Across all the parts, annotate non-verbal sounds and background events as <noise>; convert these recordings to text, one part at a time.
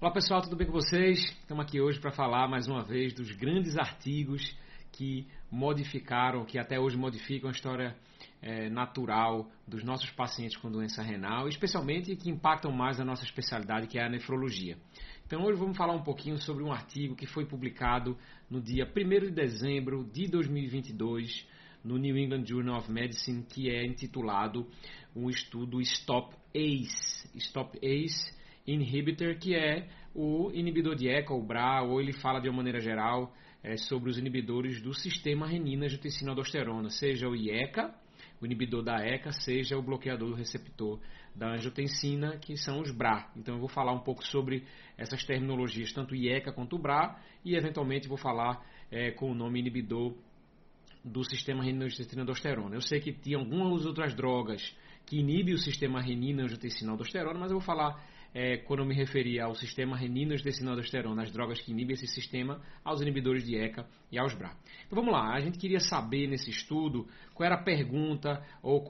Olá pessoal, tudo bem com vocês? Estamos aqui hoje para falar mais uma vez dos grandes artigos que modificaram, que até hoje modificam a história é, natural dos nossos pacientes com doença renal, especialmente que impactam mais a nossa especialidade, que é a nefrologia. Então hoje vamos falar um pouquinho sobre um artigo que foi publicado no dia 1 de dezembro de 2022 no New England Journal of Medicine, que é intitulado um estudo Stop ACE. Stop ACE inhibitor, que é o inibidor de ECA, ou BRA, ou ele fala de uma maneira geral é, sobre os inibidores do sistema renina-angiotensina-aldosterona, seja o IECA, o inibidor da ECA, seja o bloqueador do receptor da angiotensina, que são os BRA. Então eu vou falar um pouco sobre essas terminologias, tanto IECA quanto BRA, e eventualmente vou falar é, com o nome inibidor do sistema renina-angiotensina-aldosterona. Eu sei que tinha algumas outras drogas que inibem o sistema renina-angiotensina-aldosterona, mas eu vou falar é, quando eu me referia ao sistema renina-angiotensina-aldosterona, as drogas que inibem esse sistema, aos inibidores de ECA e aos BRA. Então vamos lá, a gente queria saber nesse estudo qual era a pergunta ou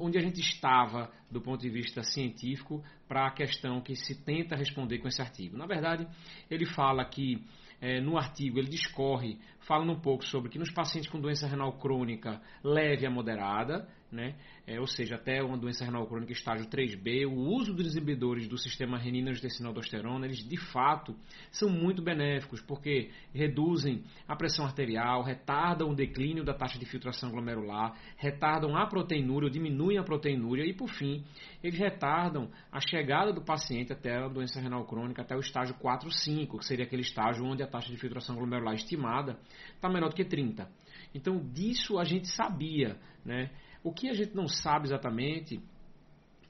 onde a gente estava do ponto de vista científico para a questão que se tenta responder com esse artigo. Na verdade, ele fala que é, no artigo ele discorre falando um pouco sobre que nos pacientes com doença renal crônica leve a moderada, né, é, ou seja, até uma doença renal crônica estágio 3B, o uso dos inibidores do sistema renina-angiotensina-aldosterona, eles de fato são muito benéficos, porque reduzem a pressão arterial, retardam o declínio da taxa de filtração glomerular, retardam a proteinúria, diminuem a proteinúria e, por fim, eles retardam a chegada do paciente até a doença renal crônica, até o estágio 4-5, que seria aquele estágio onde a taxa de filtração glomerular estimada está menor do que 30. Então, disso a gente sabia. Né? O que a gente não sabe exatamente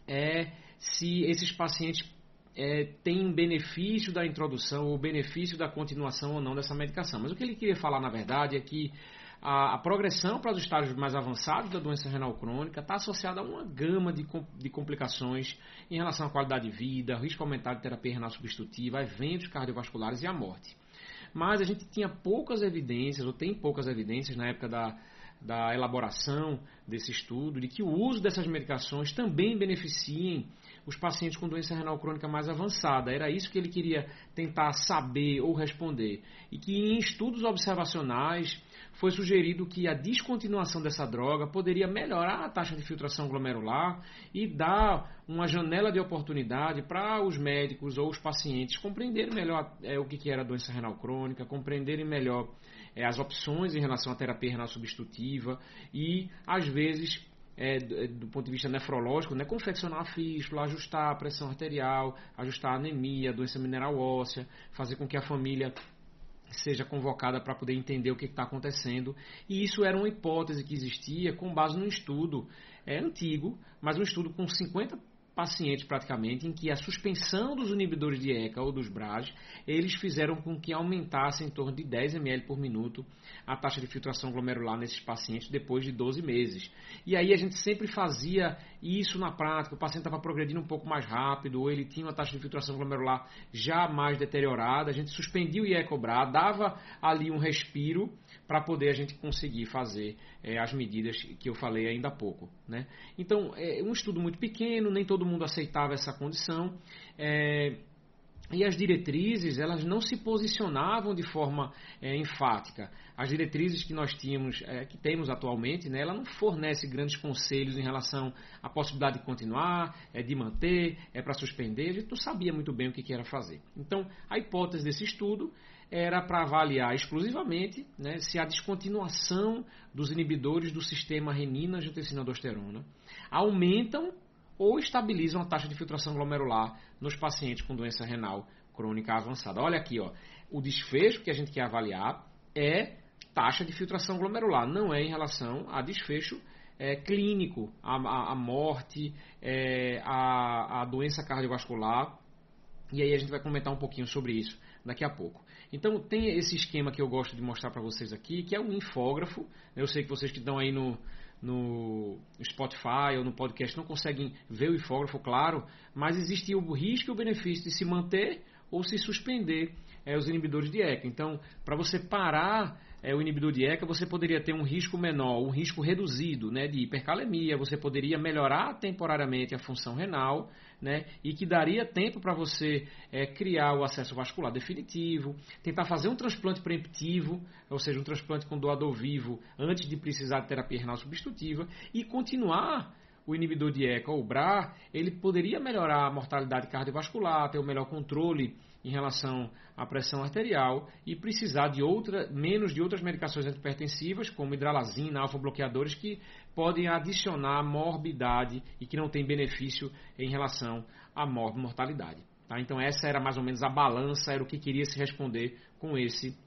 é se esses pacientes é, têm benefício da introdução ou benefício da continuação ou não dessa medicação. Mas o que ele queria falar, na verdade, é que a, a progressão para os estágios mais avançados da doença renal crônica está associada a uma gama de, de complicações em relação à qualidade de vida, risco aumentado de terapia renal substitutiva, eventos cardiovasculares e a morte. Mas a gente tinha poucas evidências, ou tem poucas evidências na época da, da elaboração desse estudo, de que o uso dessas medicações também beneficiem os pacientes com doença renal crônica mais avançada. Era isso que ele queria tentar saber ou responder. E que em estudos observacionais foi sugerido que a descontinuação dessa droga poderia melhorar a taxa de filtração glomerular e dar uma janela de oportunidade para os médicos ou os pacientes compreenderem melhor é, o que era a doença renal crônica, compreenderem melhor é, as opções em relação à terapia renal substitutiva e, às vezes, é, do, é, ponto de vista nefrológico, né, confeccionar a fístula, ajustar a pressão arterial, ajustar a anemia, a doença mineral óssea, fazer com que a família seja convocada para poder entender o que está acontecendo. E isso era uma hipótese que existia com base num estudo é, antigo, mas um estudo com 50 pacientes praticamente em que a suspensão dos inibidores de ECA ou dos BRAS, eles fizeram com que aumentasse em torno de 10 ml por minuto a taxa de filtração glomerular nesses pacientes depois de 12 meses. E aí a gente sempre fazia isso na prática, o paciente estava progredindo um pouco mais rápido, ou ele tinha uma taxa de filtração glomerular já mais deteriorada, a gente suspendia o IECOBRA, dava ali um respiro para poder a gente conseguir fazer é, as medidas que eu falei ainda há pouco. Né? Então, é um estudo muito pequeno, nem todo mundo aceitava essa condição. É, e as diretrizes, elas não se posicionavam de forma é, enfática. As diretrizes que nós tínhamos, é, que temos atualmente, né, ela não fornece grandes conselhos em relação à possibilidade de continuar, é, de manter, é para suspender. A gente não sabia muito bem o que, que era fazer. Então, a hipótese desse estudo era para avaliar exclusivamente né, se a descontinuação dos inibidores do sistema renina-angiotensina-aldosterona aumentam ou estabilizam a taxa de filtração glomerular nos pacientes com doença renal crônica avançada. Olha aqui, ó, o desfecho que a gente quer avaliar é taxa de filtração glomerular, não é em relação a desfecho é, clínico, a, a, a morte, é, a, a doença cardiovascular. E aí a gente vai comentar um pouquinho sobre isso daqui a pouco. Então tem esse esquema que eu gosto de mostrar para vocês aqui, que é um infógrafo. Eu sei que vocês que estão aí no, no Spotify ou no podcast não conseguem ver o infógrafo, claro, mas existe o risco e o benefício de se manter ou se suspender é, os inibidores de ECA. Então, para você parar é, o inibidor de ECA, você poderia ter um risco menor, um risco reduzido né, de hipercalemia, você poderia melhorar temporariamente a função renal, né, e que daria tempo para você é, criar o acesso vascular definitivo, tentar fazer um transplante preemptivo, ou seja, um transplante com doador vivo antes de precisar de terapia renal substitutiva e continuar o inibidor de ECA ou BRA, ele poderia melhorar a mortalidade cardiovascular, ter um melhor controle em relação à pressão arterial e precisar de outra, menos de outras medicações antipertensivas, como hidralazina, alfa-bloqueadores, que podem adicionar morbidade e que não têm benefício em relação à mortalidade. Tá? Então essa era mais ou menos a balança, era o que queria se responder com esse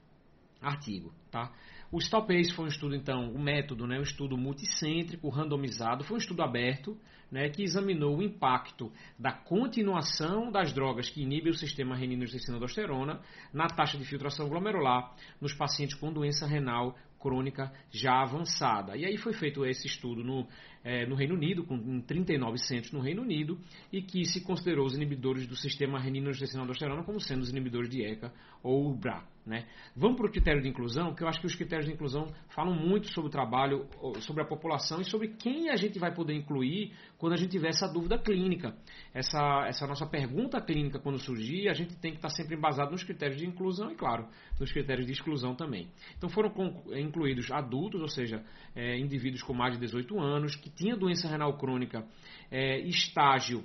artigo. Tá? O Stop-ACE foi um estudo, então, o método, né, um estudo multicêntrico, randomizado, foi um estudo aberto, né, que examinou o impacto da continuação das drogas que inibem o sistema renina-angiotensina-aldosterona na taxa de filtração glomerular nos pacientes com doença renal crônica já avançada. E aí foi feito esse estudo no, é, no Reino Unido, com 39 centros no Reino Unido, e que se considerou os inibidores do sistema renina-angiotensina-aldosterona como sendo os inibidores de ECA ou BRA. Né? Vamos para o critério de inclusão, que eu acho que os critérios de inclusão falam muito sobre o trabalho, sobre a população e sobre quem a gente vai poder incluir quando a gente tiver essa dúvida clínica. Essa, essa nossa pergunta clínica, quando surgir, a gente tem que estar sempre embasado nos critérios de inclusão e, claro, nos critérios de exclusão também. Então foram incluídos adultos, ou seja, é, indivíduos com mais de 18 anos, que tinham doença renal crônica, é, estágio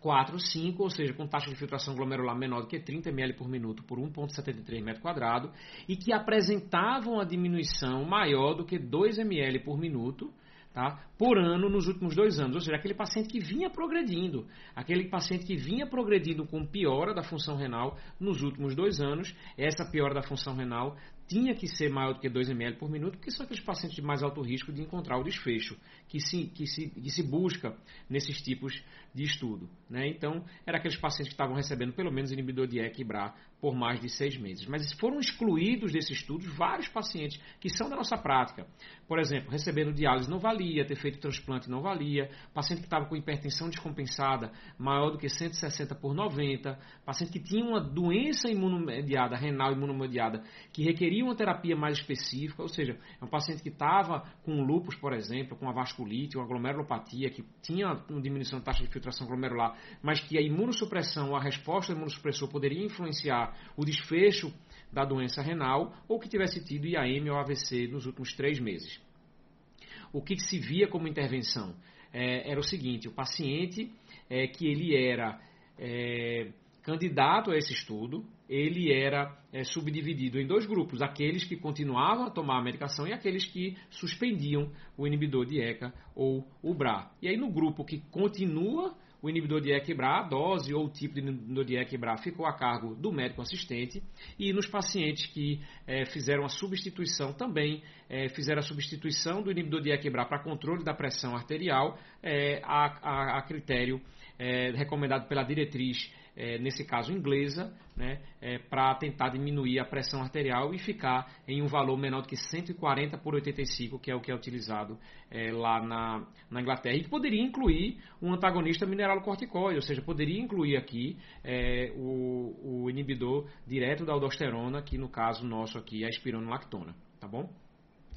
4, 5, ou seja, com taxa de filtração glomerular menor do que 30 ml por minuto por 1,73 metro quadrado, e que apresentavam a diminuição maior do que 2 ml por minuto tá, por ano nos últimos dois anos. Ou seja, aquele paciente que vinha progredindo, aquele paciente que vinha progredindo com piora da função renal nos últimos dois anos, essa piora da função renal tinha que ser maior do que 2 ml por minuto, porque são aqueles pacientes de mais alto risco de encontrar o desfecho que se, que se, que se busca nesses tipos de estudo. Né? Então, eram aqueles pacientes que estavam recebendo pelo menos inibidor de EC e BRA por mais de seis meses. Mas foram excluídos desse estudo vários pacientes que são da nossa prática. Por exemplo, recebendo diálise não valia, ter feito transplante não valia, paciente que estava com hipertensão descompensada maior do que 160 por 90, paciente que tinha uma doença imunomediada, renal imunomediada, que requeria uma terapia mais específica, ou seja, é um paciente que estava com lupus, por exemplo, com a vasculite, uma glomerulopatia, que tinha uma diminuição da taxa de filtração glomerular, mas que a imunossupressão, a resposta do imunossupressor poderia influenciar o desfecho da doença renal ou que tivesse tido IAM ou AVC nos últimos três meses. O que se via como intervenção é, era o seguinte: o paciente é, que ele era é, candidato a esse estudo, ele era é, subdividido em dois grupos: aqueles que continuavam a tomar a medicação e aqueles que suspendiam o inibidor de ECA ou o BRA. E aí, no grupo que continua o inibidor de EQBRA, a dose ou o tipo de inibidor de EQBRA ficou a cargo do médico assistente e nos pacientes que é, fizeram a substituição também é, fizeram a substituição do inibidor de EQBRA para controle da pressão arterial é, a, a, a, critério recomendado pela diretriz é, nesse caso inglesa, né, é, para tentar diminuir a pressão arterial e ficar em um valor menor do que 140 por 85, que é o que é utilizado é, lá na, na, Inglaterra. E poderia incluir um antagonista mineralocorticoide, ou seja, poderia incluir aqui é, o, o, inibidor direto da aldosterona, que no caso nosso aqui é a espironolactona. Tá bom?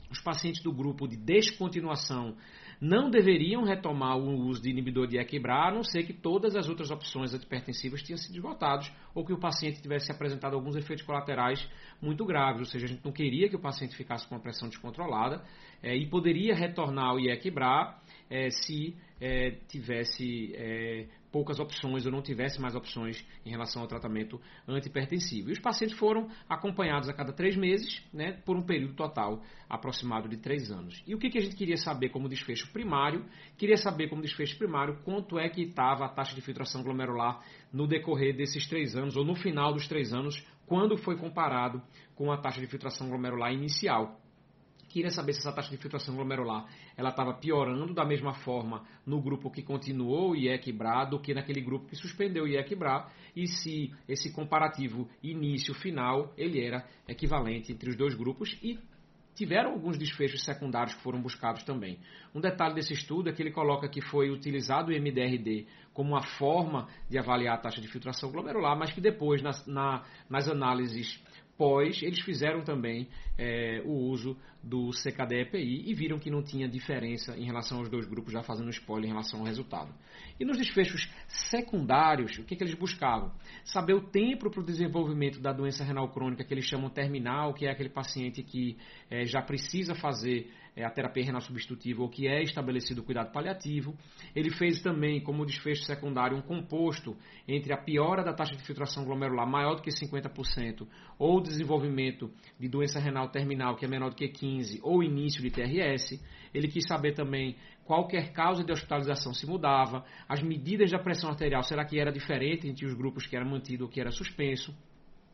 Os pacientes do grupo de descontinuação não deveriam retomar o uso de inibidor de equibrar, a não ser que todas as outras opções antipertensivas tenham sido esgotadas ou que o paciente tivesse apresentado alguns efeitos colaterais muito graves, ou seja, a gente não queria que o paciente ficasse com uma pressão descontrolada é, e poderia retornar ao IECBRA é, se é, tivesse é, poucas opções ou não tivesse mais opções em relação ao tratamento antipertensivo. E os pacientes foram acompanhados a cada três meses, né, por um período total aproximado de três anos. E o que, que a gente queria saber como desfecho primário? Queria saber como desfecho primário quanto é que estava a taxa de filtração glomerular no decorrer desses três anos ou no final dos três anos, quando foi comparado com a taxa de filtração glomerular inicial queria saber se essa taxa de filtração glomerular ela estava piorando da mesma forma no grupo que continuou o IEC-BRA do que naquele grupo que suspendeu o IEC-BRA e se esse comparativo início-final ele era equivalente entre os dois grupos e tiveram alguns desfechos secundários que foram buscados também. Um detalhe desse estudo é que ele coloca que foi utilizado o MDRD como uma forma de avaliar a taxa de filtração glomerular, mas que depois, nas, na, nas análises pós, eles fizeram também é, o uso do CKD-EPI e viram que não tinha diferença em relação aos dois grupos, já fazendo spoiler em relação ao resultado. E nos desfechos secundários, o que, que eles buscavam? Saber o tempo para o desenvolvimento da doença renal crônica que eles chamam terminal, que é aquele paciente que é, já precisa fazer é, a terapia renal substitutiva ou que é estabelecido o cuidado paliativo. Ele fez também, como desfecho secundário, um composto entre a piora da taxa de filtração glomerular maior do que 50% ou desenvolvimento de doença renal terminal que é menor do que 15% ou início de TRS. Ele quis saber também qualquer causa de hospitalização se mudava, as medidas da pressão arterial, será que era diferente entre os grupos que era mantido ou que era suspenso.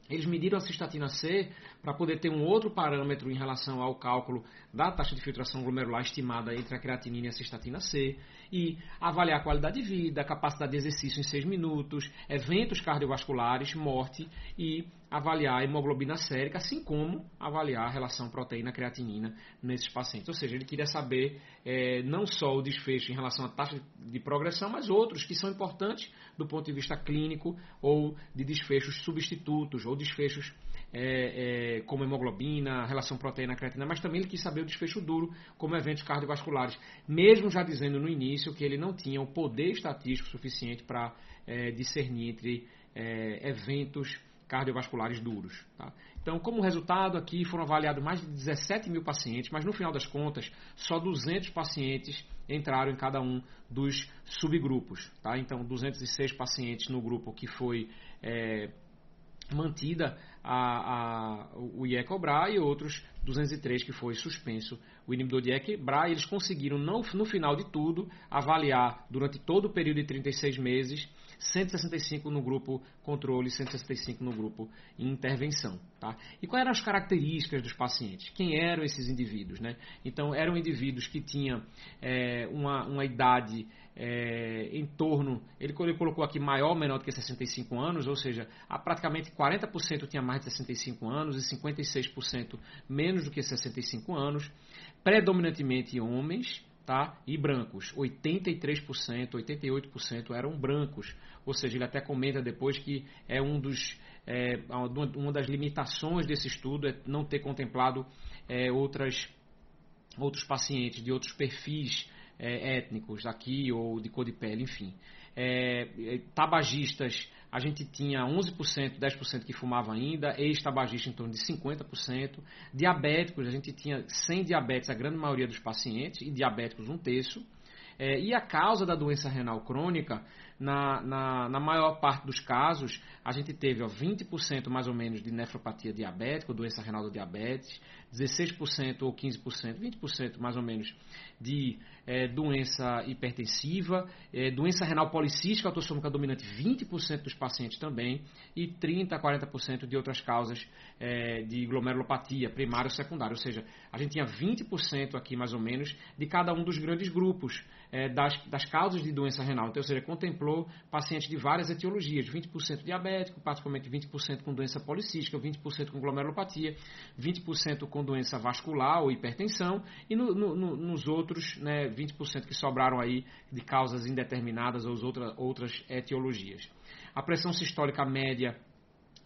Eles mediram a cistatina C para poder ter um outro parâmetro em relação ao cálculo da taxa de filtração glomerular estimada entre a creatinina e a cistatina C e avaliar a qualidade de vida, capacidade de exercício em 6 minutos, eventos cardiovasculares, morte e avaliar a hemoglobina sérica, assim como avaliar a relação proteína-creatinina nesses pacientes. Ou seja, ele queria saber é, não só o desfecho em relação à taxa de progressão, mas outros que são importantes do ponto de vista clínico ou de desfechos substitutos ou desfechos é, é, como hemoglobina, relação proteína-creatina, mas também ele quis saber o desfecho duro, como eventos cardiovasculares, mesmo já dizendo no início que ele não tinha o poder estatístico suficiente para é, discernir entre é, eventos cardiovasculares duros. Tá? Então, como resultado, aqui foram avaliados mais de 17 mil pacientes, mas no final das contas, só 200 pacientes entraram em cada um dos subgrupos. Tá? Então, 206 pacientes no grupo que foi é, mantida a, a, o IECOBRA e outros 203 que foi suspenso o inibidor de IECOBRA. Eles conseguiram, não, no final de tudo, avaliar durante todo o período de 36 meses 165 no grupo controle, 165 no grupo intervenção. Tá? E quais eram as características dos pacientes? Quem eram esses indivíduos? Né? Então, eram indivíduos que tinham é, uma, uma idade é, em torno, ele, colocou aqui maior ou menor do que 65 anos, ou seja, praticamente 40% tinha mais de 65 anos e 56% menos do que 65 anos, predominantemente homens, tá? e brancos. 83%, 88% eram brancos. Ou seja, ele até comenta depois que é um dos é, uma das limitações desse estudo é não ter contemplado é, outras, outros pacientes de outros perfis é, étnicos aqui ou de cor de pele, enfim. É, é tabagistas, a gente tinha 11%, 10% que fumava ainda, ex-tabagista em torno de 50%, diabéticos, a gente tinha 100 diabetes, a grande maioria dos pacientes, e diabéticos um terço, é, e a causa da doença renal crônica, na, na, na, maior parte dos casos, a gente teve ó, 20% mais ou menos de nefropatia diabética, doença renal do diabetes, 16% ou 15%, 20% mais ou menos de é, doença hipertensiva, é, doença renal policística autossômica dominante, 20% dos pacientes também, e 30% a 40% de outras causas é, de glomerulopatia primária ou secundária. Ou seja, a gente tinha 20% aqui mais ou menos de cada um dos grandes grupos das, das causas de doença renal. Então, ou seja, contemplou pacientes de várias etiologias, 20% diabético, praticamente 20% com doença policística, 20% com glomerulopatia, 20% com doença vascular ou hipertensão, e no, no, nos outros, né, 20% que sobraram aí de causas indeterminadas ou outra, outras etiologias. A pressão sistólica média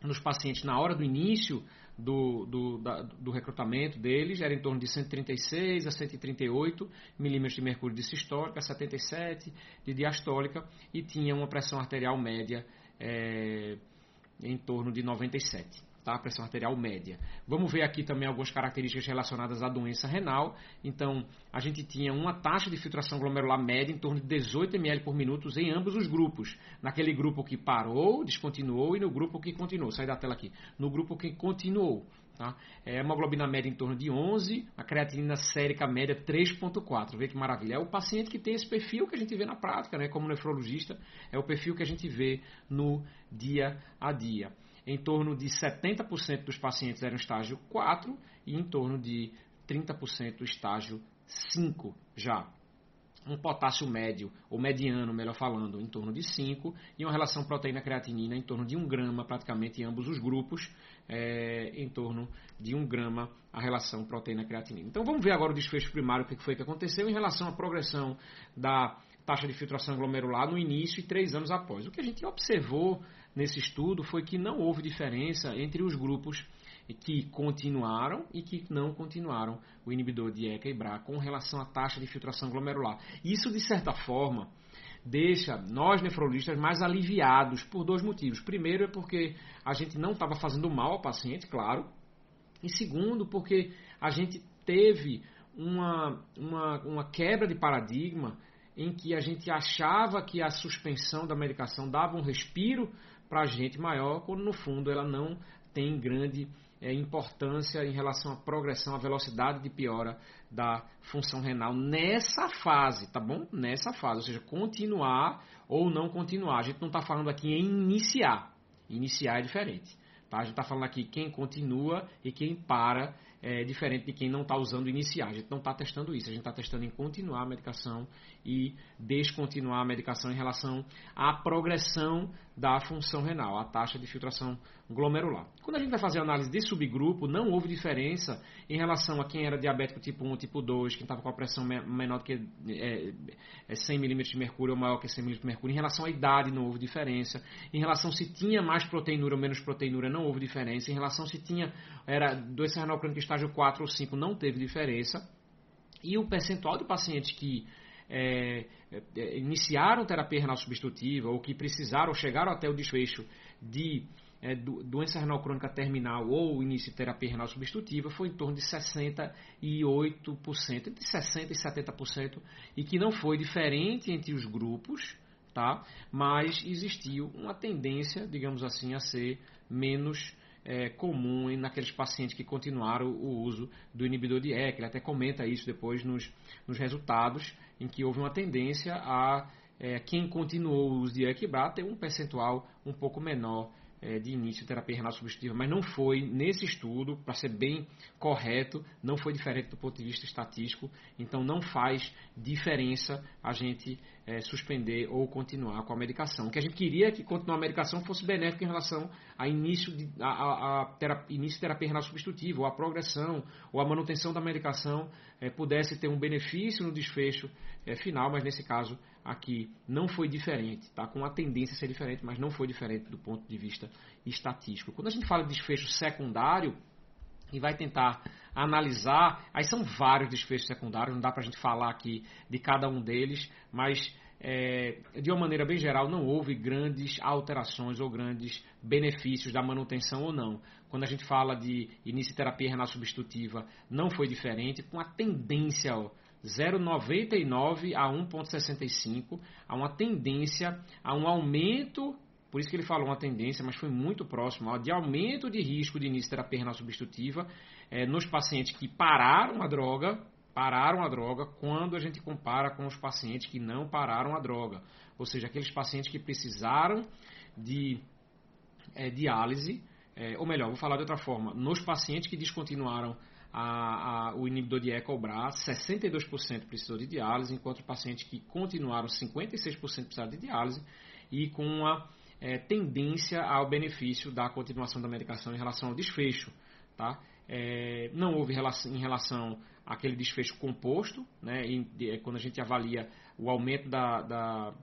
nos pacientes na hora do início do, do, da, do, recrutamento deles era em torno de 136 a 138 milímetros de mercúrio de sistólica, 77 de diastólica e tinha uma pressão arterial média é, em torno de 97 tá? pressão arterial média. Vamos ver aqui também algumas características relacionadas à doença renal. Então, a gente tinha uma taxa de filtração glomerular média em torno de 18 ml por minuto em ambos os grupos. Naquele grupo que parou, descontinuou e no grupo que continuou. Sai da tela aqui. No grupo que continuou. Tá? É uma globina média em torno de 11, a creatinina sérica média 3.4. Vê que maravilha. É o paciente que tem esse perfil que a gente vê na prática, né? como nefrologista, é o perfil que a gente vê no dia a dia em torno de 70% dos pacientes eram estágio 4 e em torno de 30% estágio 5 já. Um potássio médio, ou mediano, melhor falando, em torno de 5, e uma relação proteína-creatinina em torno de 1 grama, praticamente em ambos os grupos, é, em torno de 1 grama a relação proteína-creatinina. Então vamos ver agora o desfecho primário, o que foi que aconteceu em relação à progressão da taxa de filtração glomerular no início e três anos após. O que a gente observou nesse estudo foi que não houve diferença entre os grupos que continuaram e que não continuaram o inibidor de ECA e BRA com relação à taxa de filtração glomerular. Isso, de certa forma, deixa nós nefrologistas mais aliviados por dois motivos. Primeiro é porque a gente não estava fazendo mal ao paciente, claro. E segundo, porque a gente teve uma, uma, uma quebra de paradigma em que a gente achava que a suspensão da medicação dava um respiro para a gente maior, quando no fundo ela não tem grande é, importância em relação à progressão, à velocidade de piora da função renal nessa fase, tá bom? Nessa fase, ou seja, continuar ou não continuar. A gente não está falando aqui em iniciar. Iniciar é diferente. Tá? A gente está falando aqui quem continua e quem para é diferente de quem não está usando iniciar. A gente não está testando isso, a gente está testando em continuar a medicação e descontinuar a medicação em relação à progressão da função renal, a taxa de filtração glomerular. Quando a gente vai fazer análise de subgrupo, não houve diferença em relação a quem era diabético tipo 1, tipo 2, quem estava com a pressão menor do que é, é 100 milímetros de mercúrio ou maior que 100 milímetros de mercúrio. Em relação à idade, não houve diferença. Em relação se tinha mais proteinura ou menos proteinura, não houve diferença. Em relação se tinha era doença renal crônica estágio 4 ou 5, não teve diferença. E o percentual de pacientes que é, é, iniciaram terapia renal substitutiva ou que precisaram, chegaram até o desfecho de é, doença renal crônica terminal ou início de terapia renal substitutiva foi em torno de 68%, entre 60% e 70%, e que não foi diferente entre os grupos, tá? mas existiu uma tendência, digamos assim, a ser menos é, comum naqueles pacientes que continuaram o uso do inibidor de ECA. Ele até comenta isso depois nos, nos resultados, em que houve uma tendência a é, quem continuou o uso de ECA ter um percentual um pouco menor é, de início terapia renal substitutiva, mas não foi nesse estudo, para ser bem correto, não foi diferente do ponto de vista estatístico, então não faz diferença a gente é, suspender ou continuar com a medicação. O que a gente queria é que continuar a medicação fosse benéfico em relação a início de, a, a, a terapia, início de terapia renal substitutiva, ou a progressão, ou a manutenção da medicação é, pudesse ter um benefício no desfecho é, final, mas nesse caso aqui não foi diferente, tá? com a tendência a ser diferente, mas não foi diferente do ponto de vista estatístico. Quando a gente fala de desfecho secundário, e vai tentar analisar. Aí são vários desfechos secundários, não dá para a gente falar aqui de cada um deles, mas é, de uma maneira bem geral, não houve grandes alterações ou grandes benefícios da manutenção ou não. Quando a gente fala de início de terapia renal substitutiva, não foi diferente, com a tendência 0,99 a 1,65, há uma tendência a um aumento por isso que ele falou uma tendência, mas foi muito próximo, de aumento de risco de início de renal substitutiva é, nos pacientes que pararam a droga, pararam a droga, quando a gente compara com os pacientes que não pararam a droga. Ou seja, aqueles pacientes que precisaram de é, diálise, é, ou melhor, vou falar de outra forma, nos pacientes que descontinuaram a, a, o inibidor de BRA, 62% precisou de diálise, enquanto pacientes que continuaram, 56% precisaram de diálise, e com uma é, tendência ao benefício da continuação da medicação em relação ao desfecho. Tá? É, não houve relação, em relação àquele desfecho composto, né, de, quando a gente avalia o aumento da, da,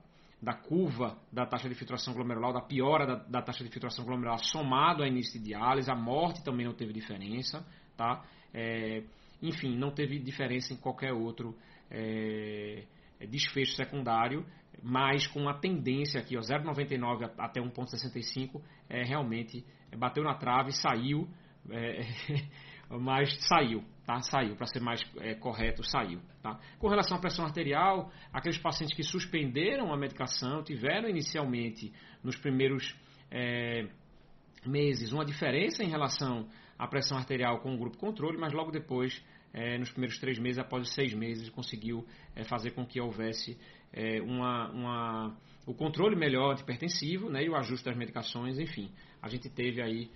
da, curva da taxa de filtração glomerular, da piora da, da, taxa de filtração glomerular somado ao início de diálise, a morte também não teve diferença. Tá? É, enfim, não teve diferença em qualquer outro é, desfecho secundário mas com uma tendência aqui, 0,99 até 1,65, é, realmente é, bateu na trave, saiu, é, <laughs> mas saiu, tá? Saiu, para ser mais é, correto, saiu, tá? Com relação à pressão arterial, aqueles pacientes que suspenderam a medicação tiveram inicialmente, nos primeiros meses, uma diferença em relação à pressão arterial com o grupo controle, mas logo depois é, nos primeiros três meses, após seis meses, conseguiu é, fazer com que houvesse é, uma, uma, o controle melhor de hipertensivo né, e o ajuste das medicações, enfim. A gente teve aí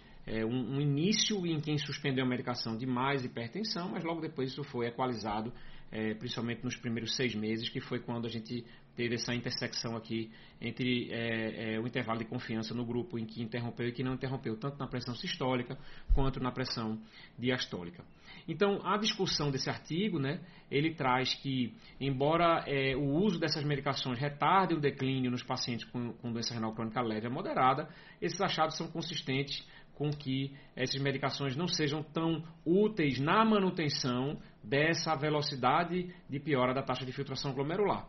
um, um, início em quem suspendeu a medicação de mais hipertensão, mas logo depois isso foi equalizado, é, principalmente nos primeiros seis meses, que foi quando a gente teve essa intersecção aqui entre é, é, o intervalo de confiança no grupo em que interrompeu e que não interrompeu, tanto na pressão sistólica quanto na pressão diastólica. Então, a discussão desse artigo, né, ele traz que, embora é, o uso dessas medicações retarde o declínio nos pacientes com, com doença renal crônica leve a moderada, esses achados são consistentes com que essas medicações não sejam tão úteis na manutenção dessa velocidade de piora da taxa de filtração glomerular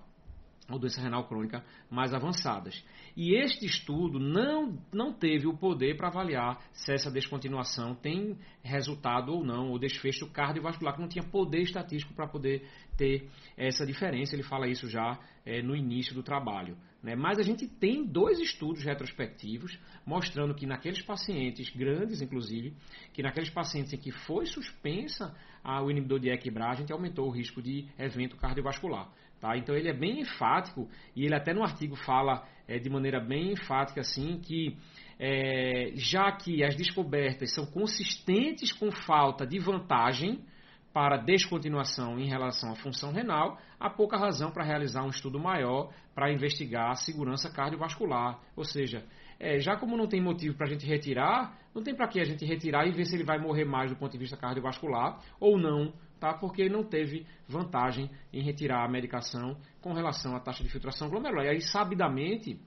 ou doença renal crônica mais avançadas. E este estudo não, não teve o poder para avaliar se essa descontinuação tem resultado ou não, ou desfecho cardiovascular, que não tinha poder estatístico para poder ter essa diferença. Ele fala isso já é, no início do trabalho. Né? Mas a gente tem dois estudos retrospectivos mostrando que naqueles pacientes, grandes inclusive, que naqueles pacientes em que foi suspensa o inibidor de a gente aumentou o risco de evento cardiovascular. Tá? Então ele é bem enfático e ele até no artigo fala é, de maneira bem enfática assim que é, já que as descobertas são consistentes com falta de vantagem para descontinuação em relação à função renal, há pouca razão para realizar um estudo maior para investigar a segurança cardiovascular. Ou seja, é, já como não tem motivo para a gente retirar, não tem para que a gente retirar e ver se ele vai morrer mais do ponto de vista cardiovascular ou não tá? porque não teve vantagem em retirar a medicação com relação à taxa de filtração glomerular. E aí, sabidamente,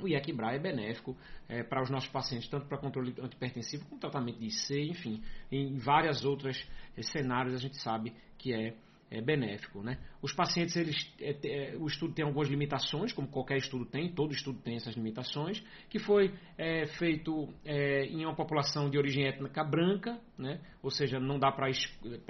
o IECBRA é benéfico é, para os nossos pacientes, tanto para controle antipertensivo como tratamento de IC, enfim, em várias outras é, cenários a gente sabe que é é, benéfico. Né? Os pacientes, eles, é, é, o estudo tem algumas limitações, como qualquer estudo tem, todo estudo tem essas limitações, que foi é, feito é, em uma população de origem étnica branca, né? ou seja, não dá para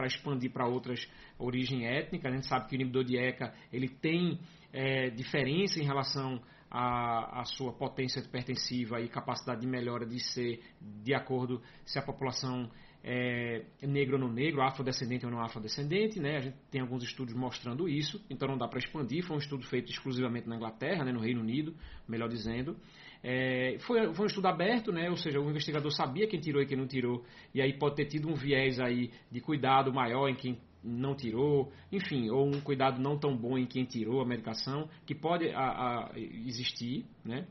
expandir para outras origem étnica. A gente sabe que o inibidor de ECA ele tem é, diferença em relação à, sua potência hipertensiva e capacidade de melhora de ser de acordo se a população é, negro ou não negro, afrodescendente ou não afrodescendente, né? A gente tem alguns estudos mostrando isso, então não dá para expandir. Foi um estudo feito exclusivamente na Inglaterra, né, no Reino Unido, melhor dizendo. É, foi, foi, um estudo aberto, né? Ou seja, o investigador sabia quem tirou e quem não tirou, e aí pode ter tido um viés aí de cuidado maior em quem não tirou, enfim, ou um cuidado não tão bom em quem tirou a medicação, que pode a, a, existir, né?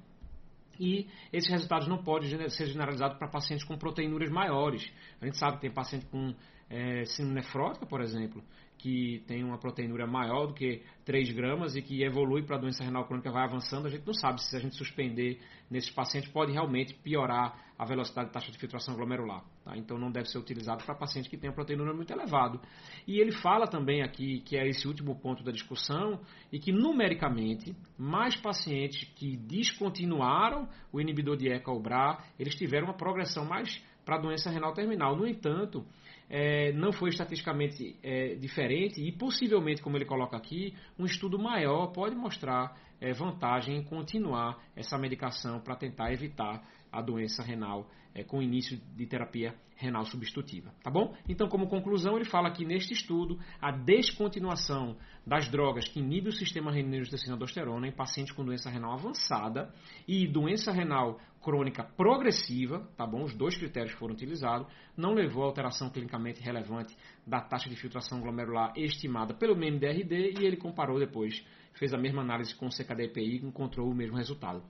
E esses resultados não podem ser generalizados para pacientes com proteinuras maiores. A gente sabe que tem paciente com é, síndrome nefrótica, por exemplo, que tem uma proteinúria maior do que 3 gramas e que evolui para doença renal crônica, vai avançando, a gente não sabe se a gente suspender nesses pacientes pode realmente piorar a velocidade de taxa de filtração glomerular. Tá? Então não deve ser utilizado para pacientes que têm uma proteinúria muito elevado. E ele fala também aqui, que é esse último ponto da discussão, e que numericamente, mais pacientes que descontinuaram o inibidor de ECA ou BRA, eles tiveram uma progressão mais para a doença renal terminal. No entanto, é, não foi estatisticamente é, diferente e possivelmente, como ele coloca aqui, um estudo maior pode mostrar é, vantagem em continuar essa medicação para tentar evitar a doença renal é, com início de terapia renal substitutiva, tá bom? Então, como conclusão, ele fala que neste estudo a descontinuação das drogas que inibem o sistema renina-angiotensina-aldosterona em pacientes com doença renal avançada e doença renal crônica progressiva, tá bom? Os dois critérios foram utilizados, não levou a alteração clinicamente relevante da taxa de filtração glomerular estimada pelo MDRD e ele comparou depois, fez a mesma análise com o CKD-EPI e encontrou o mesmo resultado.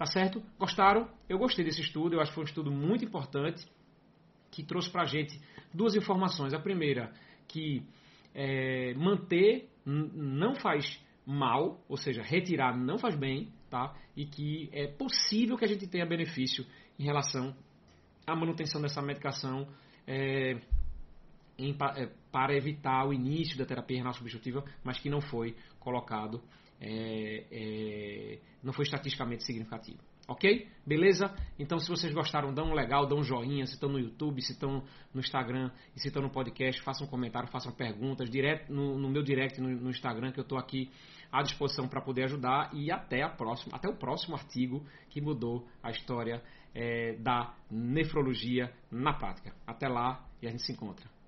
Tá certo? Gostaram? Eu gostei desse estudo, eu acho que foi um estudo muito importante que trouxe para a gente duas informações. A primeira, que é, manter não faz mal, ou seja, retirar não faz bem, tá? E que é possível que a gente tenha benefício em relação à manutenção dessa medicação é, em, é, para evitar o início da terapia renal substitutiva, mas que não foi colocado é, é, não foi estatisticamente significativo. Ok? Beleza? Então, se vocês gostaram, dão um legal, dão um joinha. Se estão no YouTube, se estão no Instagram e se estão no podcast, façam um comentário, façam perguntas direto no, no meu direct no, no, Instagram, que eu estou aqui à disposição para poder ajudar. E até, a próxima, até o próximo artigo que mudou a história é, da nefrologia na prática. Até lá e a gente se encontra.